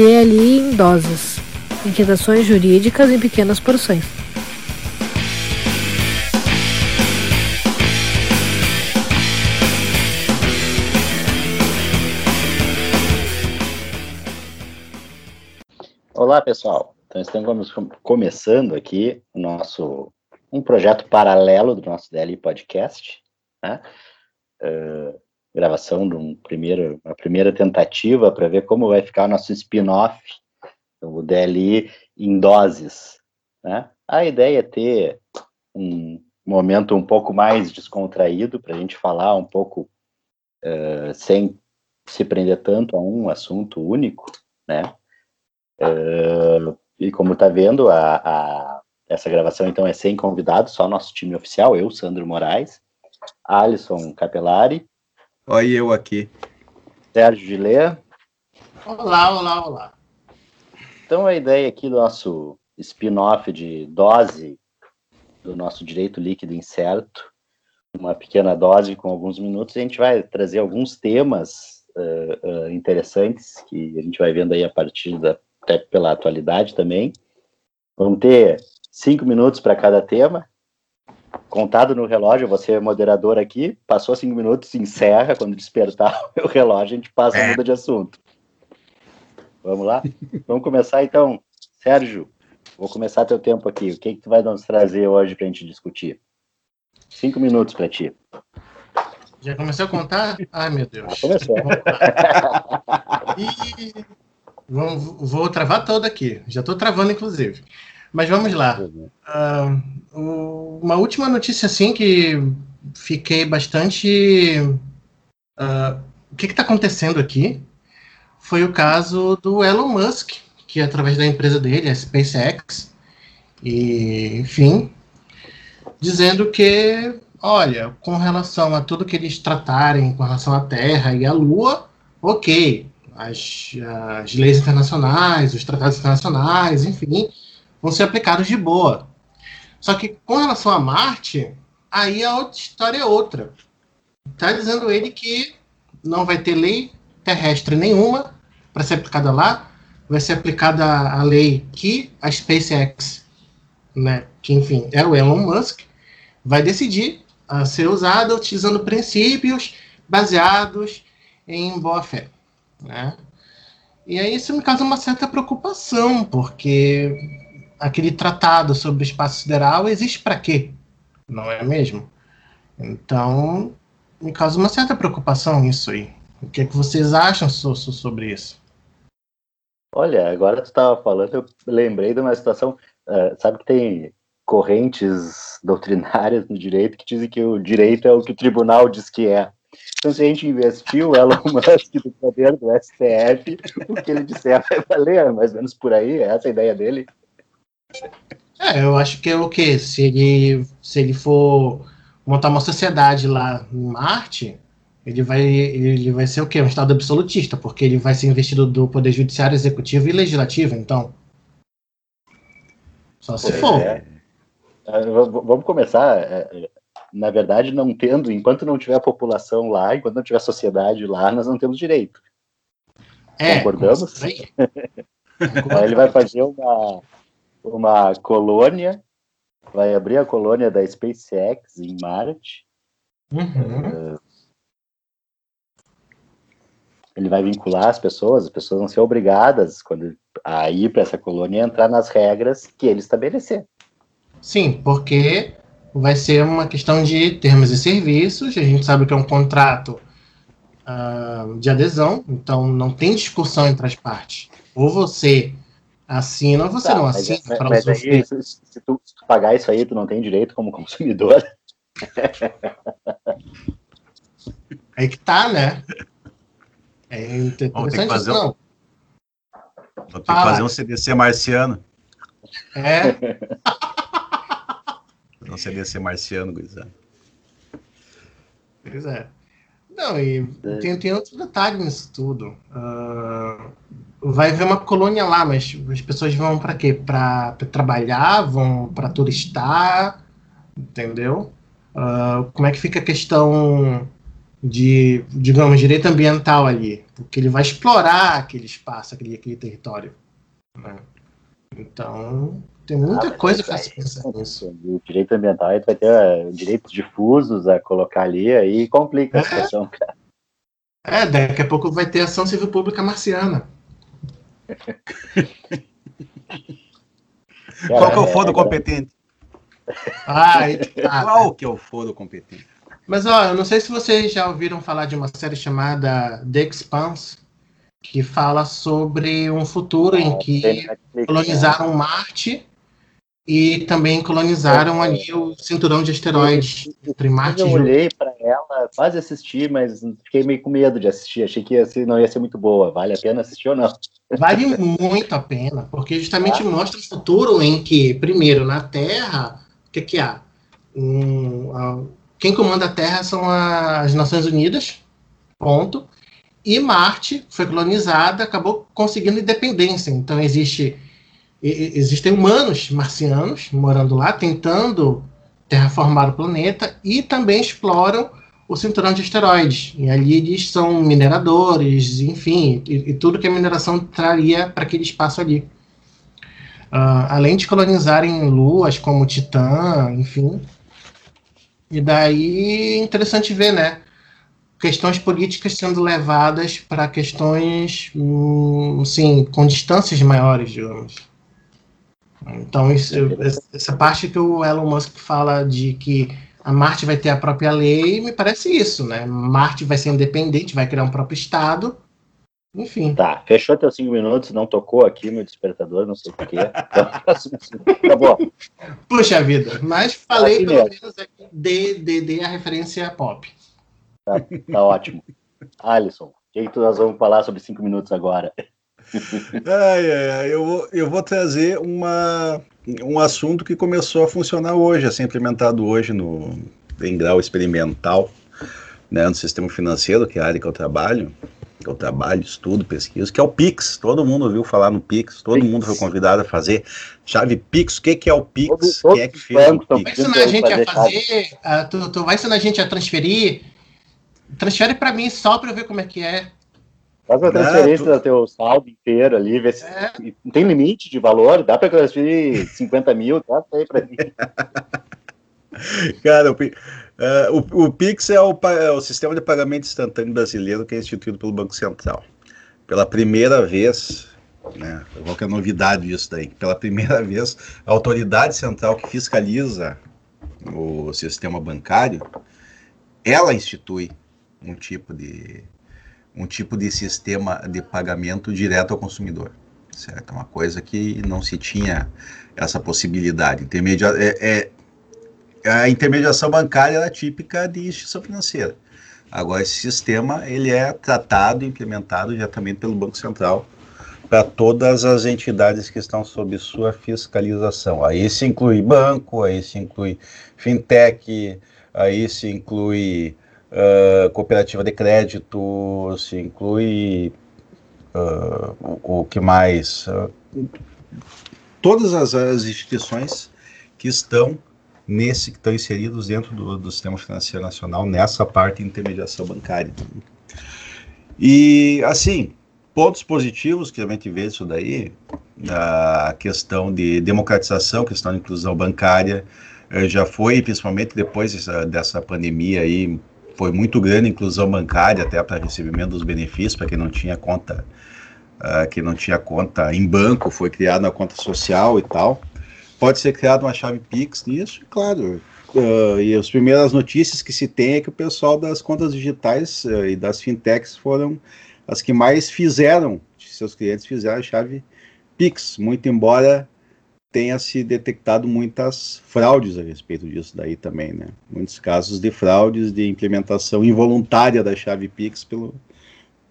ter ali em doses, inquietações jurídicas em pequenas porções. Olá, pessoal. Então, estamos começando aqui o nosso um projeto paralelo do nosso DLI Podcast, né? Uh, gravação de um primeiro, uma primeira tentativa para ver como vai ficar nosso spin-off, o DLI em doses, né? A ideia é ter um momento um pouco mais descontraído para a gente falar um pouco uh, sem se prender tanto a um assunto único, né? Uh, e como está vendo, a, a, essa gravação então é sem convidado, só nosso time oficial, eu, Sandro Moraes, Alisson Capelari. Oi, eu aqui. Sérgio Gilea. Olá, olá, olá. Então a ideia aqui do nosso spin-off de dose do nosso direito líquido incerto, uma pequena dose com alguns minutos, a gente vai trazer alguns temas uh, uh, interessantes que a gente vai vendo aí a partir da até pela atualidade também. Vamos ter cinco minutos para cada tema. Contado no relógio, você é moderador aqui, passou cinco minutos, encerra, quando despertar o relógio, a gente passa e muda de assunto. Vamos lá? Vamos começar então. Sérgio, vou começar teu tempo aqui. O que, que tu vai nos trazer hoje para a gente discutir? Cinco minutos para ti. Já começou a contar? Ai, meu Deus. Já começou. e Vou, vou travar todo aqui. Já estou travando, inclusive. Mas vamos lá. Uh, uma última notícia, assim, que fiquei bastante. Uh, o que está acontecendo aqui? Foi o caso do Elon Musk, que através da empresa dele, a SpaceX, e, enfim, dizendo que, olha, com relação a tudo que eles tratarem com relação à Terra e à Lua, ok, as, as leis internacionais, os tratados internacionais, enfim, vão ser aplicados de boa. Só que com relação a Marte, aí a outra história é outra. Está dizendo ele que não vai ter lei terrestre nenhuma para ser aplicada lá, vai ser aplicada a lei que a SpaceX, né, que enfim é o Elon Musk, vai decidir a ser usada utilizando princípios baseados em boa fé. Né? E aí isso me causa uma certa preocupação, porque aquele tratado sobre o espaço sideral existe para quê? Não é mesmo? Então, me causa uma certa preocupação isso aí. O que, é que vocês acham so, so, sobre isso? Olha, agora tu estava falando, eu lembrei de uma situação, uh, sabe que tem correntes doutrinárias no direito que dizem que o direito é o que o tribunal diz que é. Então, se a gente investir o Elon Musk do poder do STF, o que ele disser vai valer, é mais ou menos por aí, é essa a ideia dele. É, eu acho que é o quê? Se ele, se ele for montar uma sociedade lá em Marte, ele vai, ele vai ser o quê? Um Estado absolutista, porque ele vai ser investido do Poder Judiciário, Executivo e Legislativo, então. Só se pois for. É. é vamos começar é, na verdade, não tendo, enquanto não tiver população lá, enquanto não tiver sociedade lá, nós não temos direito. É, Concordamos? Aí ele vai fazer uma, uma colônia, vai abrir a colônia da SpaceX em Marte. Uhum. Uh, ele vai vincular as pessoas, as pessoas vão ser obrigadas quando, a ir para essa colônia entrar nas regras que ele estabelecer. Sim, porque vai ser uma questão de termos e serviços. A gente sabe que é um contrato uh, de adesão, então não tem discussão entre as partes. Ou você assina você tá, não assina. Mas, para mas aí, se, se, tu, se tu pagar isso aí, tu não tem direito como consumidor. Aí que tá, né? É interessante ter que fazer não. Um... Vou ter que fazer um CDC marciano. É. Não seria ser marciano, gurizada. Pois é. Não, e é. tem, tem outro detalhe nisso tudo. Uh, vai haver uma colônia lá, mas as pessoas vão para quê? Para trabalhar, vão para turistar, entendeu? Uh, como é que fica a questão de, digamos, direito ambiental ali? porque ele vai explorar aquele espaço, aquele, aquele território. Né? Então, tem muita ah, coisa para se pensar nisso. O direito ambiental vai ter uh, direitos difusos a colocar ali, aí complica a é. situação, cara. É, daqui a pouco vai ter ação civil pública marciana. Qual que é o foro competente? Ah, tá. Qual que é o foro competente? Mas, ó, eu não sei se vocês já ouviram falar de uma série chamada The Expanse, que fala sobre um futuro em que colonizaram Marte e também colonizaram ali o cinturão de asteroides entre Marte e Eu olhei para ela, quase assisti, mas fiquei meio com medo de assistir. Achei que ia ser, não ia ser muito boa. Vale a pena assistir ou não? Vale muito a pena, porque justamente ah. mostra um futuro em que, primeiro, na Terra, o que, que há? Um, quem comanda a Terra são as Nações Unidas, ponto. E Marte foi colonizada, acabou conseguindo independência. Então existe existem humanos marcianos morando lá, tentando terraformar o planeta e também exploram o cinturão de asteroides. E ali eles são mineradores, enfim, e, e tudo que a mineração traria para aquele espaço ali. Uh, além de colonizarem luas como Titã, enfim, e daí interessante ver, né? Questões políticas sendo levadas para questões, hum, sim, com distâncias maiores, digamos. Então, isso, essa parte que o Elon Musk fala de que a Marte vai ter a própria lei, me parece isso, né? Marte vai ser independente, vai criar um próprio Estado, enfim. Tá, fechou teus cinco minutos, não tocou aqui meu despertador, não sei porquê. Então, acabou. Puxa vida, mas falei assim pelo mesmo. menos aqui de, de, de a referência pop. Tá, tá ótimo. Alisson, o que, que nós vamos falar sobre cinco minutos agora? Ai, ai, ai, eu, vou, eu vou trazer uma, um assunto que começou a funcionar hoje, a ser implementado hoje no, em grau experimental né, no sistema financeiro, que é a área que eu trabalho, eu trabalho, estudo, pesquiso, que é o Pix. Todo mundo ouviu falar no Pix, todo Pix. mundo foi convidado a fazer. Chave Pix, o que, que é o Pix? Todo, todo Quem é que fez o Pix? Vai ensinar a gente a fazer, uh, tu, tu vai ensinar a gente a transferir. Transfere para mim só para eu ver como é que é. Faz uma transferência do teu saldo inteiro ali, vê se é. tem limite de valor, dá para transferir 50 mil, dá aí para mim. Cara, o, Uh, o, o, Pix é o, é o, sistema de pagamento instantâneo brasileiro que é instituído pelo Banco Central. Pela primeira vez, né, qual que é a novidade disso daí? Pela primeira vez, a autoridade central que fiscaliza o sistema bancário, ela institui um tipo de um tipo de sistema de pagamento direto ao consumidor, certo? É uma coisa que não se tinha essa possibilidade. Intermedia é, é a intermediação bancária é típica de instituição financeira. Agora, esse sistema ele é tratado e implementado diretamente pelo Banco Central para todas as entidades que estão sob sua fiscalização. Aí se inclui banco, aí se inclui fintech, aí se inclui uh, cooperativa de crédito, se inclui uh, o, o, que mais? Uh, todas as, as instituições que estão nesse que estão inseridos dentro do, do sistema financeiro nacional nessa parte de intermediação bancária. E assim, pontos positivos que a gente vê isso daí, a questão de democratização, questão de inclusão bancária, eh, já foi, principalmente depois dessa, dessa pandemia aí, foi muito grande a inclusão bancária até para recebimento dos benefícios para quem não tinha conta, uh, que não tinha conta em banco, foi criada uma conta social e tal pode ser criada uma chave Pix nisso, claro. Uh, e as primeiras notícias que se tem é que o pessoal das contas digitais uh, e das fintechs foram as que mais fizeram, seus clientes fizeram a chave Pix, muito embora tenha se detectado muitas fraudes a respeito disso daí também, né? Muitos casos de fraudes de implementação involuntária da chave Pix pelo,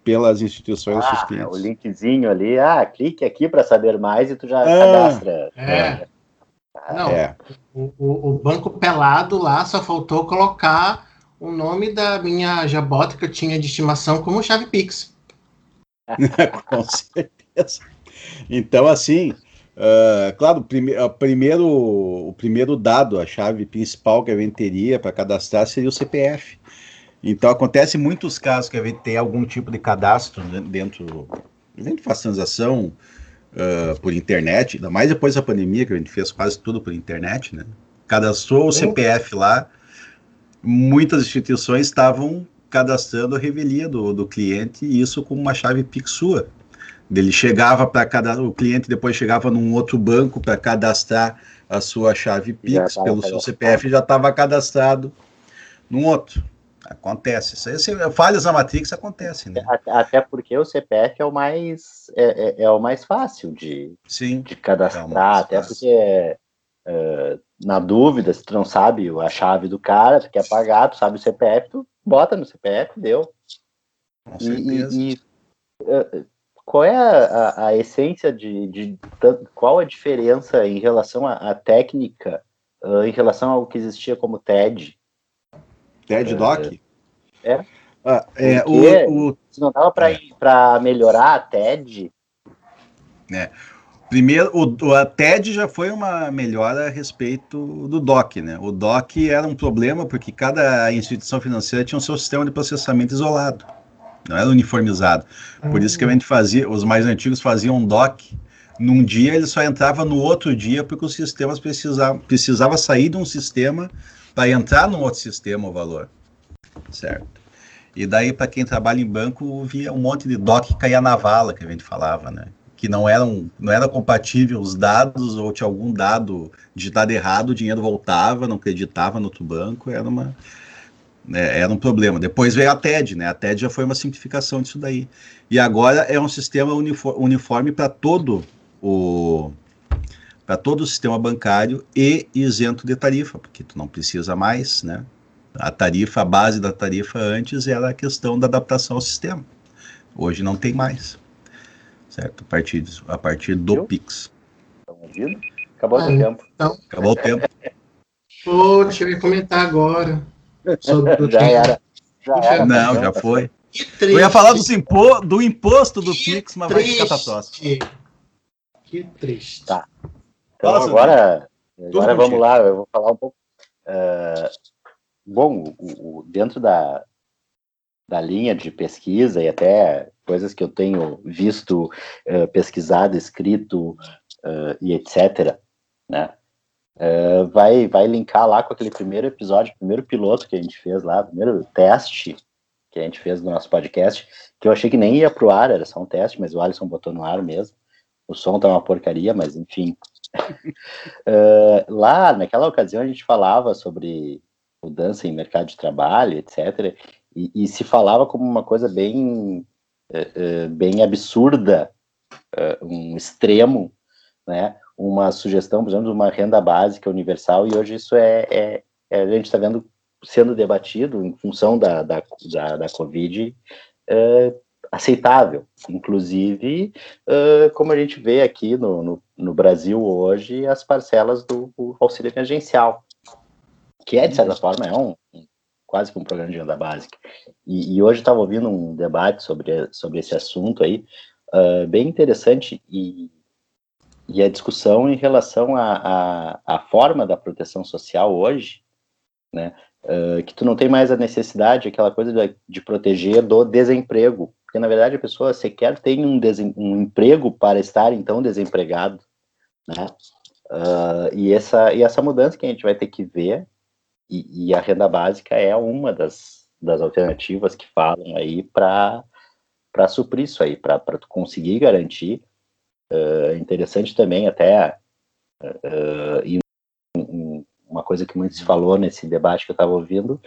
pelas instituições ah, dos clientes. O linkzinho ali, ah, clique aqui para saber mais e tu já ah, cadastra. É. é. Não, é. o, o, o, banco pelado lá só faltou colocar o nome da minha jabota que eu tinha de estimação como chave Pix. Com certeza. Então, assim, uh, claro, prime uh, primeiro, o primeiro dado, a chave principal que a gente teria para cadastrar seria o CPF. Então acontece muitos casos que a gente tem algum tipo de cadastro dentro, dentro de faz transação uh, por internet, ainda mais depois da pandemia, que a gente fez quase tudo por internet, né? Cadastrou o CPF lá, muitas instituições estavam cadastrando a revelia do, do cliente, e isso com uma chave Pix sua. Ele chegava para cada o cliente depois chegava num outro banco para cadastrar a sua chave Pix pelo seu CPF já estava cadastrado num outro. Acontece. Isso aí, falhas na Matrix acontecem, né? Até porque o CPF é o mais é, é, é o mais fácil de, Sim, de cadastrar, é até porque é, na dúvida, se tu não sabe a chave do cara, tu quer pagar, tu sabe o CPF, tu bota no CPF, deu. Com certeza. E, e, e qual é a, a, a essência de, de, qual a diferença em relação à técnica, uh, em relação ao que existia como TED? TED Doc? É. Ah, é o, não dava para é. melhorar a TED? É. Primeiro, o, a TED já foi uma melhora a respeito do DOC, né? O DOC era um problema porque cada instituição financeira tinha o seu sistema de processamento isolado, não era uniformizado. Por isso que a gente fazia, os mais antigos faziam um DOC. Num dia ele só entrava no outro dia porque os sistemas precisavam precisava sair de um sistema para entrar num outro sistema o valor, certo? E daí para quem trabalha em banco via um monte de DOC que caía na vala que a gente falava, né? que não eram não era compatível os dados ou tinha algum dado digitado errado, o dinheiro voltava, não acreditava no outro banco, era uma né, era um problema. Depois veio a TED, né? A TED já foi uma simplificação disso daí. E agora é um sistema uniforme para todo o para todo o sistema bancário e isento de tarifa, porque tu não precisa mais, né? A tarifa, a base da tarifa antes era a questão da adaptação ao sistema. Hoje não tem mais certo? A partir, a partir do Viu? Pix. Acabou ah, o tempo. Então, Acabou o tempo. Poxa, eu ia comentar agora. Sobre já, era, já era. Não, já foi. Eu ia falar dos impo do imposto do que Pix, mas triste. vai ficar catástrofe. Que triste. Tá. Então Fala, agora, agora vamos lá, eu vou falar um pouco. Uh, bom, o, o, dentro da, da linha de pesquisa e até coisas que eu tenho visto, uh, pesquisado, escrito uh, e etc., né? Uh, vai, vai linkar lá com aquele primeiro episódio, primeiro piloto que a gente fez lá, primeiro teste que a gente fez no nosso podcast, que eu achei que nem ia pro ar, era só um teste, mas o Alisson botou no ar mesmo. O som tá uma porcaria, mas enfim. lá, naquela ocasião, a gente falava sobre mudança em mercado de trabalho, etc. E, e se falava como uma coisa bem, é, bem absurda, um extremo, né? Uma sugestão, por exemplo, de uma renda básica universal, e hoje isso é, é, é a gente está vendo sendo debatido em função da, da, da, da Covid, é, aceitável. Inclusive, como a gente vê aqui no, no, no, Brasil hoje, as parcelas do auxílio emergencial, que é, de certa forma, é um, quase que um programa de renda básica. E, e hoje estava ouvindo um debate sobre, sobre esse assunto aí, uh, bem interessante, e, e a discussão em relação à a, forma da proteção social hoje, né, uh, que tu não tem mais a necessidade, aquela coisa de, de, proteger do desemprego, porque na verdade a pessoa sequer tem um, um emprego para estar então desempregado, né, uh, e, essa, e essa mudança que a gente vai ter que ver e, e a renda básica é uma das, das alternativas que falam aí para suprir isso aí, para tu conseguir garantir. Uh, interessante também até uh, e um, uma coisa que muito se falou nesse debate que eu estava ouvindo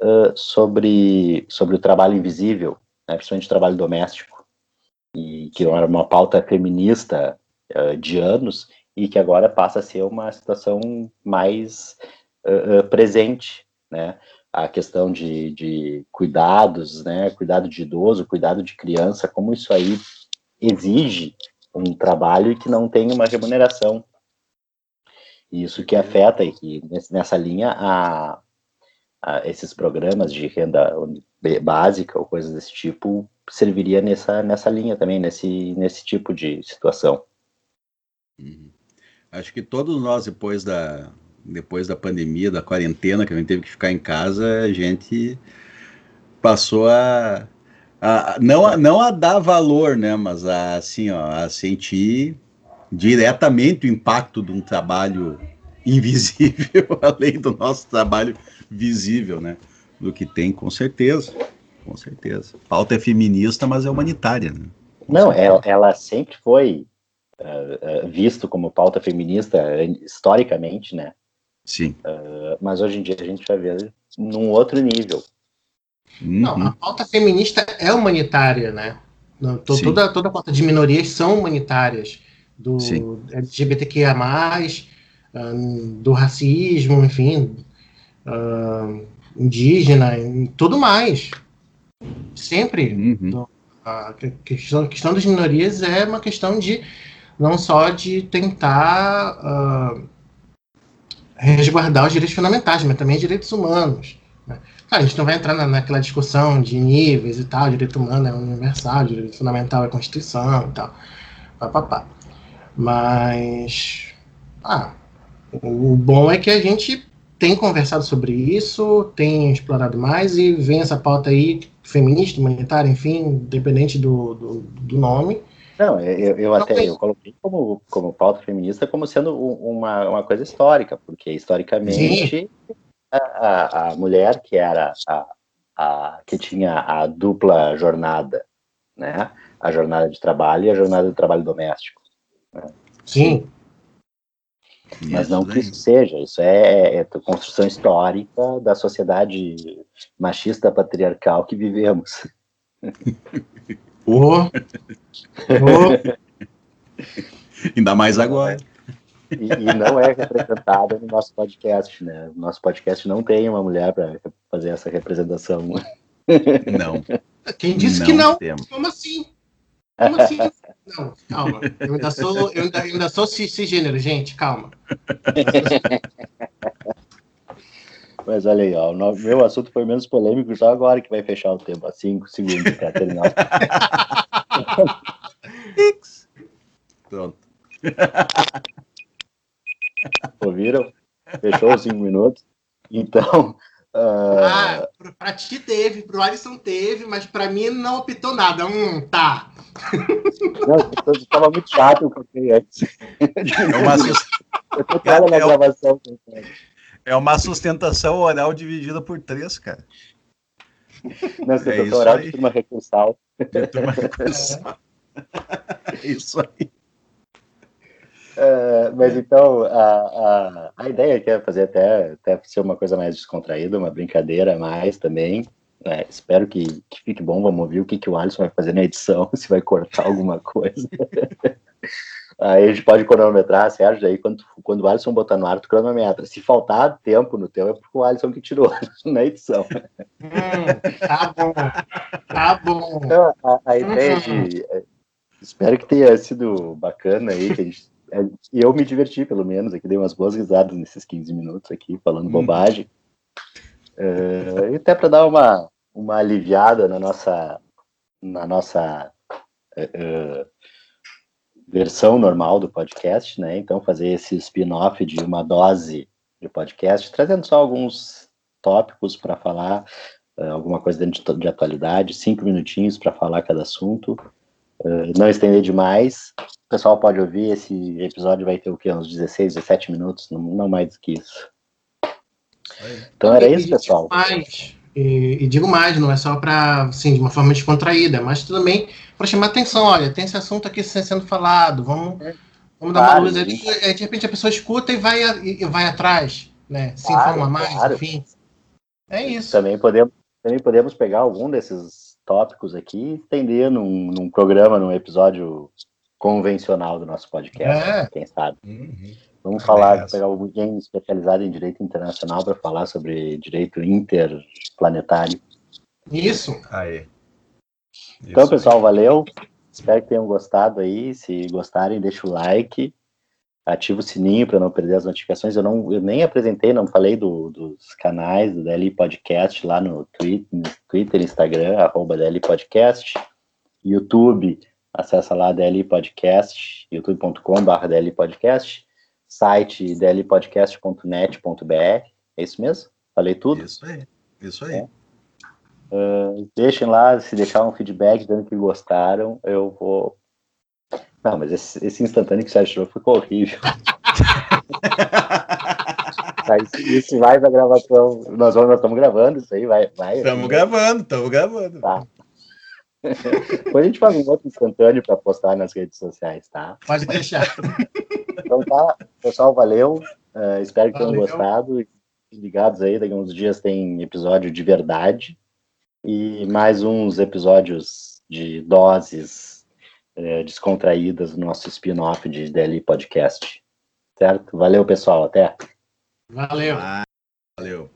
uh, sobre, sobre o trabalho invisível, né, principalmente o trabalho doméstico, e que era uma pauta feminista de anos e que agora passa a ser uma situação mais presente, né? A questão de, de cuidados, né? Cuidado de idoso, cuidado de criança, como isso aí exige um trabalho e que não tem uma remuneração. Isso que afeta, e que nessa linha, a, a esses programas de renda básica ou coisas desse tipo serviria nessa, nessa linha também, nesse, nesse tipo de situação. Uhum. Acho que todos nós, depois da, depois da pandemia, da quarentena, que a gente teve que ficar em casa, a gente passou a, a, não, a, não a dar valor, né, mas a, assim, ó, a sentir diretamente o impacto de um trabalho invisível, além do nosso trabalho visível, né? Do que tem, com certeza, com certeza. Pauta é feminista, mas é humanitária, né? Não, ela, ela, sempre foi uh, uh, visto como pauta feminista historicamente, né? Sim. Uh, mas hoje em dia a gente vai ver num outro nível. Uhum. Não, a pauta feminista é humanitária, né? Toda, toda a pauta de minorias são humanitárias. Do Sim. LGBTQIA, do racismo, enfim, uh, indígena, tudo mais. Sempre. Uhum. A questão, a questão das minorias é uma questão de não só de tentar uh, resguardar os direitos fundamentais, mas também direitos humanos. Claro, a gente não vai entrar na, naquela discussão de níveis e tal, direito humano é universal, direito fundamental é Constituição e tal. Pá, pá, pá. Mas. Ah, o bom é que a gente tem conversado sobre isso, tem explorado mais e vem essa pauta aí, feminista, humanitária, enfim, independente do, do, do nome. Não, eu, eu até eu coloquei como, como pauta feminista como sendo uma, uma coisa histórica, porque historicamente a, a, a, mulher que era a, a, que tinha a dupla jornada, né? A jornada de trabalho e a jornada de trabalho doméstico. Né? Sim. Mas não que isso seja, isso é, é, construção histórica da sociedade machista patriarcal que vivemos. Oh. oh. Ainda mais agora. E, e, não é representada no nosso podcast, né? O nosso podcast não tem uma mulher para fazer essa representação. Não. Quem disse não que não? Temos. Como assim? Como assim? Não, calma. Eu ainda sou, eu ainda, ainda sou cisgênero, gente, calma. Mas olha aí, ó, o meu assunto foi menos polêmico, só agora que vai fechar o tempo, há cinco segundos para terminar. Pronto. Ouviram? Fechou os cinco minutos. Então, Uh... Ah, pra ti teve, pro Alisson teve, mas pra mim não optou nada. Hum, tá. Não, estava muito chato o que eu antes. É uma, eu na é, gravação. É uma sustentação oral dividida por três, cara. Não, sustentação é oral de turma recursal. De turma recursal. É isso aí. Uh, mas então, a, a, a ideia aqui é fazer até, até ser uma coisa mais descontraída, uma brincadeira mais também. É, espero que, que, fique bom. Vamos ouvir o que, que o Alisson vai fazer na edição, se vai cortar alguma coisa. aí a gente pode cronometrar, Sérgio, aí quando, quando o Alisson botar no ar, tu cronometra. Se faltar tempo no teu, é porque o Alisson que tirou na edição. Hum, tá bom, tá bom. Então, a, a ideia de... É, espero que tenha sido bacana aí, que a gente é, e eu me diverti, pelo menos, aqui dei umas boas risadas nesses 15 minutos aqui, falando hum. bobagem. Uh, e até para dar uma, uma aliviada na nossa, na nossa uh, versão normal do podcast, né? Então, fazer esse spin-off de uma dose de podcast, trazendo só alguns tópicos para falar, uh, alguma coisa dentro de, de atualidade, cinco minutinhos para falar cada assunto. não estender demais, pessoal pode ouvir, esse episódio vai ter o quê? Uns 16, 17 minutos, não, não mais do que isso. Então era isso, pessoal. Mais, e, e, digo mais, não é só para, assim, de uma forma descontraída, mas também para chamar atenção, olha, tem esse assunto aqui sendo falado, vamos, é. vamos dar claro, uma luz. De, de repente a pessoa escuta e vai, e vai atrás, né? Se claro, informa mais, claro. enfim. É isso. Também podemos, também podemos pegar algum desses tópicos aqui e estender num, num programa, num episódio convencional do nosso podcast, é. quem sabe. Uhum. Vamos é falar, pegar alguém especializado em direito internacional para falar sobre direito interplanetário. Isso. Aí. Então, pessoal, valeu. Espero que tenham gostado aí. Se gostarem, deixa o like, ativa o sininho para não perder as notificações. Eu não, eu nem apresentei, não falei do, dos canais do DL Podcast lá no Twitter, no Twitter Instagram, arroba DL Podcast, YouTube acessa lá DL Podcast, youtube.com.br DL Podcast, site dlpodcast.net.br, é isso mesmo? Falei tudo? Isso aí, isso aí. É. Uh, deixem lá, se deixar um feedback dando que gostaram, eu vou. Não, mas esse, esse instantâneo que você achou ficou horrível. isso, isso vai pra gravação. Nós, vamos, nós estamos gravando isso aí, vai. vai estamos gravando, estamos gravando. Tá. Depois a gente faz um outro instantâneo para postar nas redes sociais, tá? Pode deixar. Então tá, pessoal, valeu. Uh, espero que valeu. tenham gostado. Ligados aí, daqui a uns dias tem episódio de verdade. E mais uns episódios de doses uh, descontraídas no nosso spin-off de DLI Podcast. Certo? Valeu, pessoal. Até. Valeu. Valeu.